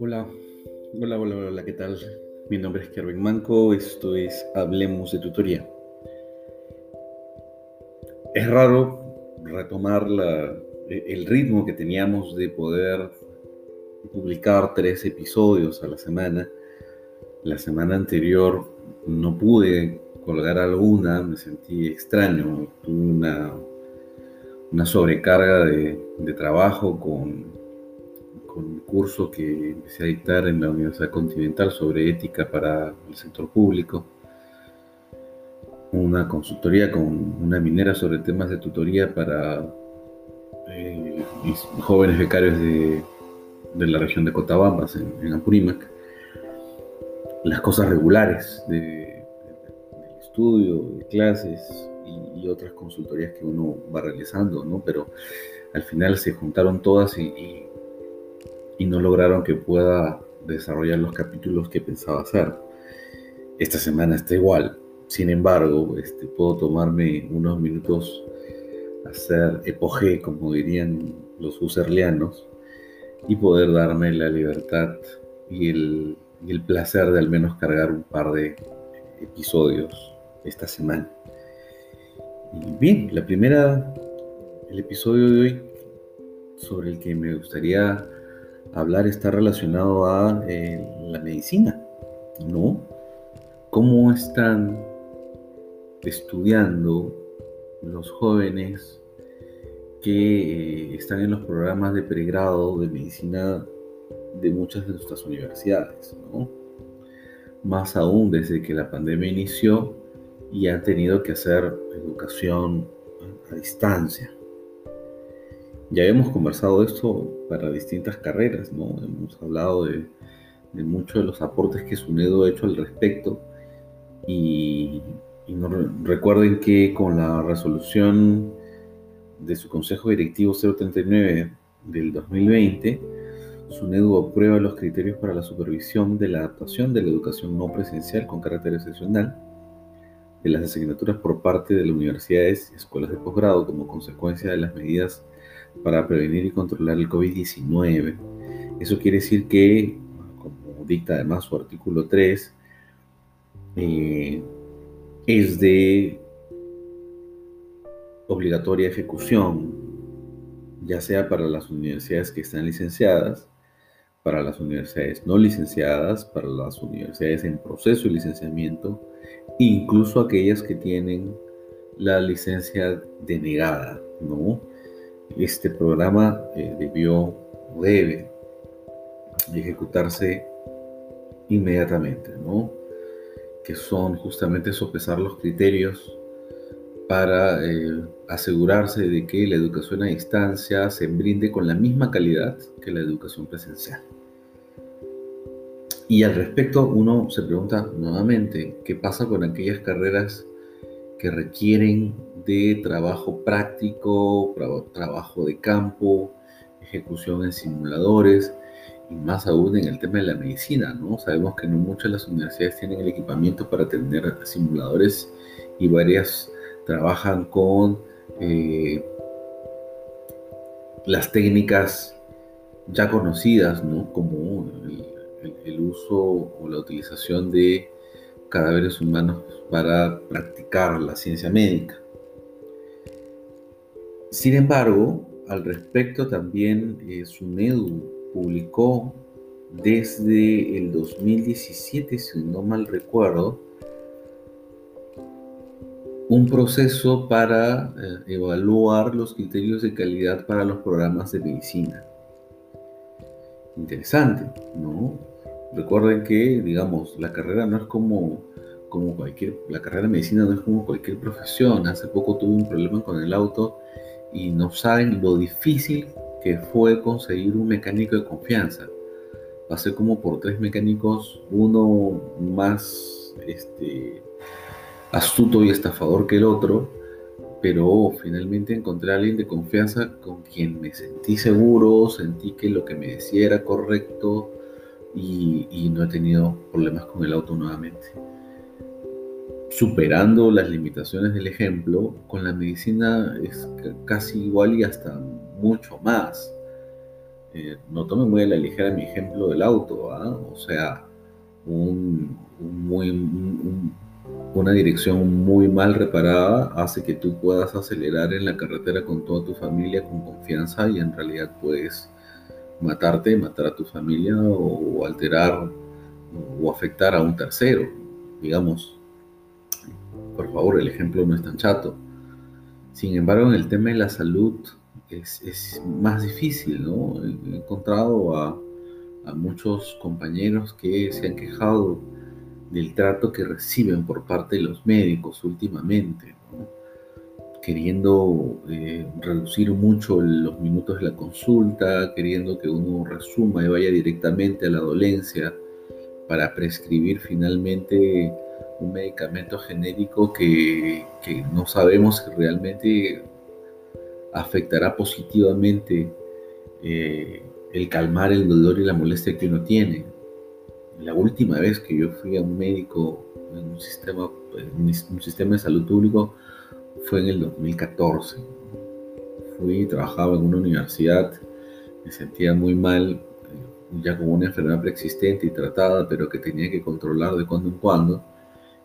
Hola, hola, hola, hola, ¿qué tal? Mi nombre es Kervin Manco, esto es Hablemos de Tutoría. Es raro retomar el ritmo que teníamos de poder publicar tres episodios a la semana. La semana anterior no pude colgar alguna, me sentí extraño, tuve una, una sobrecarga de, trabajo con, con un curso que empecé a dictar en la Universidad Continental sobre ética para el sector público, una consultoría con una minera sobre temas de tutoría para eh, jóvenes becarios de, de, la región de Cotabambas, en Apurímac, las cosas regulares de estudio, clases y, otras consultorías que uno va realizando, ¿no? Pero al final se juntaron todas y, no lograron que pueda desarrollar los capítulos que pensaba hacer. Esta semana está igual. Sin embargo, este, puedo tomarme unos minutos hacer epogé, como dirían los userlianos, y poder darme la libertad y el placer de al menos cargar un par de episodios esta semana. Bien, la primera, el episodio de hoy sobre el que me gustaría hablar está relacionado a eh, la medicina, ¿no? ¿Cómo están estudiando los jóvenes que eh, están en los programas de pregrado de medicina de muchas de nuestras universidades, ¿no? Más aún desde que la pandemia inició, y han tenido que hacer educación a distancia. Ya hemos conversado esto para distintas carreras, ¿no? Hemos hablado de, muchos de los aportes que SUNEDO ha hecho al respecto y, recuerden que con la resolución de su Consejo Directivo 039 del 2020, SUNEDU aprueba los criterios para la supervisión de la adaptación de la educación no presencial con carácter excepcional de las asignaturas por parte de las universidades y escuelas de posgrado como consecuencia de las medidas para prevenir y controlar el COVID-19. Eso quiere decir que, como dicta además su artículo 3, eh, es de obligatoria ejecución, ya sea para las universidades que están licenciadas, para las universidades no licenciadas, para las universidades en proceso de licenciamiento, incluso aquellas que tienen la licencia denegada, ¿no? Este programa eh, debió debe ejecutarse inmediatamente, ¿no? Que son justamente sopesar los criterios para eh, asegurarse de que la educación a distancia se brinde con la misma calidad que la educación presencial. Y al respecto, uno se pregunta nuevamente, ¿qué pasa con aquellas carreras que requieren de trabajo práctico, trabajo de campo, ejecución en simuladores y más aún en el tema de la medicina, ¿no? Sabemos que no muchas las universidades tienen el equipamiento para tener simuladores y varias trabajan con eh, las técnicas ya conocidas, ¿no? Como el, uso o la utilización de cadáveres humanos para practicar la ciencia médica. Sin embargo, al respecto también eh, SUNEDU publicó desde el 2017, si no mal recuerdo, un proceso para eh, evaluar los criterios de calidad para los programas de medicina. Interesante, ¿no? Recuerden que, digamos, la carrera no es como, como cualquier, la carrera de medicina no es como cualquier profesión. Hace poco tuve un problema con el auto y no saben lo difícil que fue conseguir un mecánico de confianza. Pasé como por tres mecánicos, uno más este, astuto y estafador que el otro, pero finalmente encontré a alguien de confianza con quien me sentí seguro, sentí que lo que me decía era correcto, y, no he tenido problemas con el auto nuevamente. superando las limitaciones del ejemplo, con la medicina es casi igual y hasta mucho más. Eh, no tomen muy a la ligera mi ejemplo del auto, ¿ah? o sea, un, muy, una dirección muy mal reparada hace que tú puedas acelerar en la carretera con toda tu familia con confianza y en realidad puedes matarte, matar a tu familia o alterar o afectar a un tercero, digamos. Por favor, el ejemplo no es tan chato. Sin embargo, en el tema de la salud es, más difícil, ¿no? He encontrado a, a muchos compañeros que se han quejado del trato que reciben por parte de los médicos últimamente, queriendo eh, reducir mucho los minutos de la consulta, queriendo que uno resuma y vaya directamente a la dolencia para prescribir finalmente un medicamento genérico que, que no sabemos si realmente afectará positivamente eh, el calmar el dolor y la molestia que uno tiene. La última vez que yo fui a un médico en un sistema, un sistema de salud público fue en el 2014. Fui, trabajaba en una universidad, me sentía muy mal, eh, ya con una enfermedad preexistente y tratada, pero que tenía que controlar de cuando en cuando.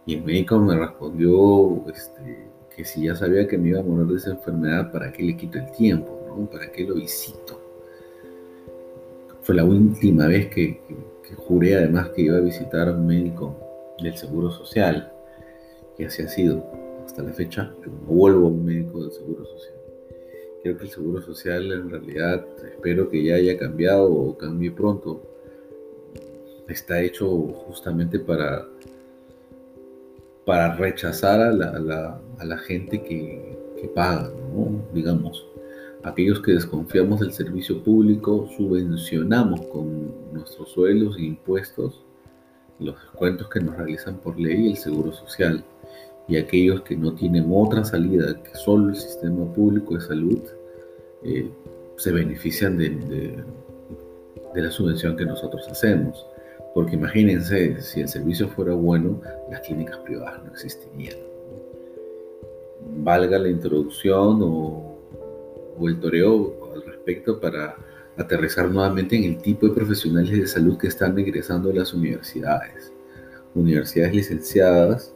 Y el médico me respondió este, que si ya sabía que me iba a morir de esa enfermedad, ¿para qué le quito el tiempo? ¿no? ¿Para qué lo visito? Fue la última vez que juré además que iba a visitar a un médico del Seguro Social, que así ha sido hasta la fecha. Yo no vuelvo a un médico del Seguro Social. Creo que el Seguro Social en realidad, espero que ya haya cambiado o cambie pronto. Está hecho justamente para, para rechazar a la, a la, gente que, que paga, ¿no? digamos aquellos que desconfiamos del servicio público, subvencionamos con nuestros sueldos e impuestos los descuentos que nos realizan por ley el seguro social. Y aquellos que no tienen otra salida que solo el sistema público de salud, eh, se benefician de, de la subvención que nosotros hacemos. Porque imagínense, si el servicio fuera bueno, las clínicas privadas no existirían. Valga la introducción o o el toreo al respecto para aterrizar nuevamente en el tipo de profesionales de salud que están egresando a las universidades. Universidades licenciadas,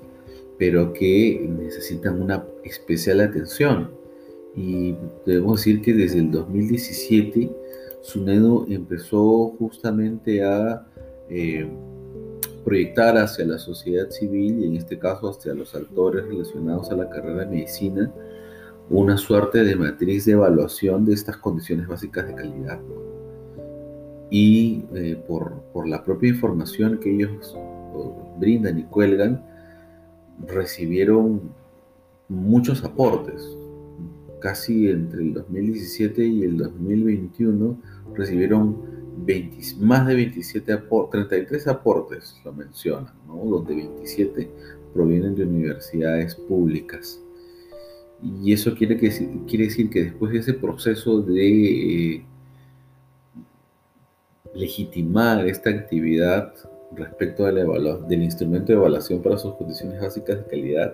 pero que necesitan una especial atención. Y debemos decir que desde el 2017 SUNEDO empezó justamente a eh, proyectar hacia la sociedad civil y en este caso hacia los actores relacionados a la carrera de medicina una suerte de matriz de evaluación de estas condiciones básicas de calidad. Y eh, por, la propia información que ellos brindan y cuelgan, recibieron muchos aportes. Casi entre el 2017 y el 2021 recibieron más de 27 aportes, 33 aportes, lo mencionan, donde 27 provienen de universidades públicas. Y eso quiere, que, quiere decir que después de ese proceso de eh, legitimar esta actividad respecto de la del instrumento de evaluación para sus condiciones básicas de calidad,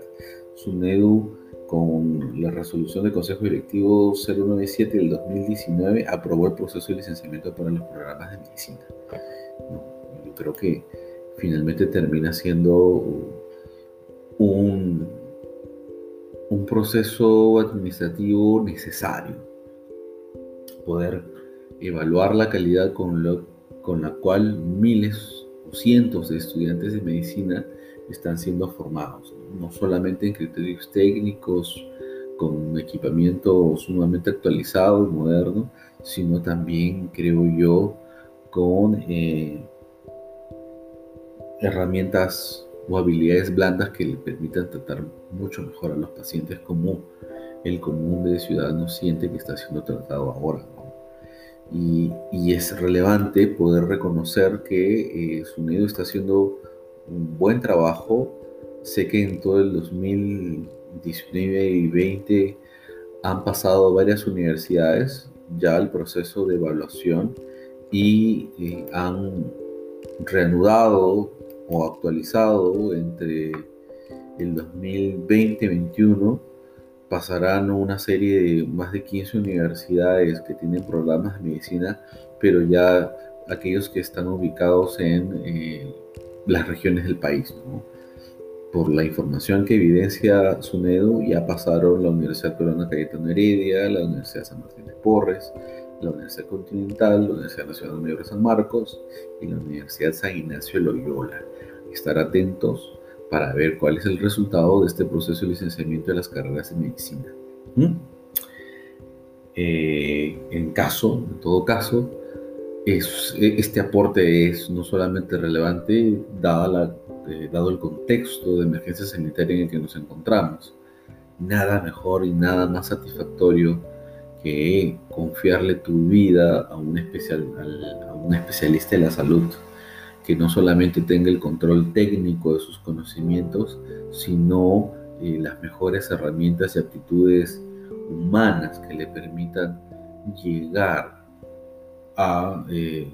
SUNEDU con la resolución del Consejo Directivo 097 del 2019 aprobó el proceso de licenciamiento para los programas de medicina. yo creo que finalmente termina siendo un un proceso administrativo necesario. Poder evaluar la calidad con, con la cual miles o cientos de estudiantes de medicina están siendo formados, no solamente en criterios técnicos, con equipamiento sumamente actualizado y moderno, sino también, creo yo, con eh, herramientas o habilidades blandas que le permitan tratar mucho mejor a los pacientes como el común de ciudadanos siente que está siendo tratado ahora. Y, es relevante poder reconocer que eh, SUNEDO está haciendo un buen trabajo. Sé que en todo el 2019 y 20 han pasado varias universidades ya al proceso de evaluación y eh, han reanudado o actualizado entre el 2020-21 pasarán una serie de más de 15 universidades que tienen programas de medicina, pero ya aquellos que están ubicados en eh, las regiones del país. Por la información que evidencia SUNEDU, ya pasaron la Universidad Peruana Cayetano Heredia, la Universidad San Martín de Porres, la Universidad Continental, la Universidad Nacional Mayor de San Marcos y la Universidad San Ignacio Loyola. Estar atentos para ver cuál es el resultado de este proceso de licenciamiento de las carreras de medicina. ¿Mm? Eh, en caso, en todo caso, este aporte es no solamente relevante dada eh, dado el contexto de emergencia sanitaria en el que nos encontramos. Nada mejor y nada más satisfactorio que confiarle tu vida a un, especial, a un especialista de la salud que no solamente tenga el control técnico de sus conocimientos, sino eh, las mejores herramientas y aptitudes humanas que le permitan llegar a eh,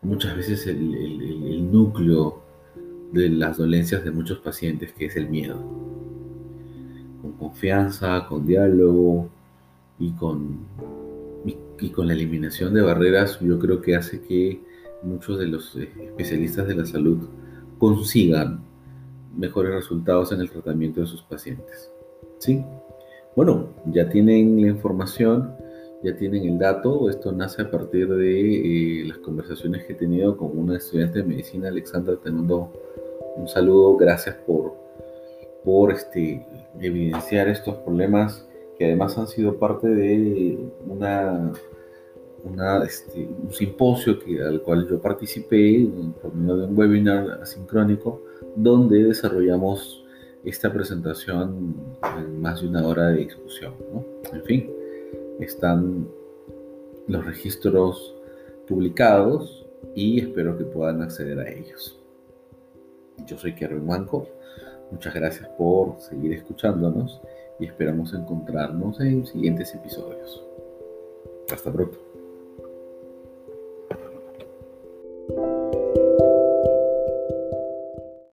muchas veces el, núcleo de las dolencias de muchos pacientes, que es el miedo. Con confianza, con diálogo y con, y con la eliminación de barreras, yo creo que hace que muchos de los eh, especialistas de la salud consigan mejores resultados en el tratamiento de sus pacientes. ¿Sí? Bueno, ya tienen la información, ya tienen el dato. Esto nace a partir de eh, las conversaciones que he tenido con una estudiante de medicina, Alexandra. Te mando un saludo. Gracias por, por este, evidenciar estos problemas que además han sido parte de una este, un simposio que, al cual yo participé por medio de un webinar asincrónico donde desarrollamos esta presentación en más de una hora de discusión. En fin, están los registros publicados y espero que puedan acceder a ellos. Yo soy Kerwin Manco. Muchas gracias por seguir escuchándonos y esperamos encontrarnos en siguientes episodios. Hasta pronto.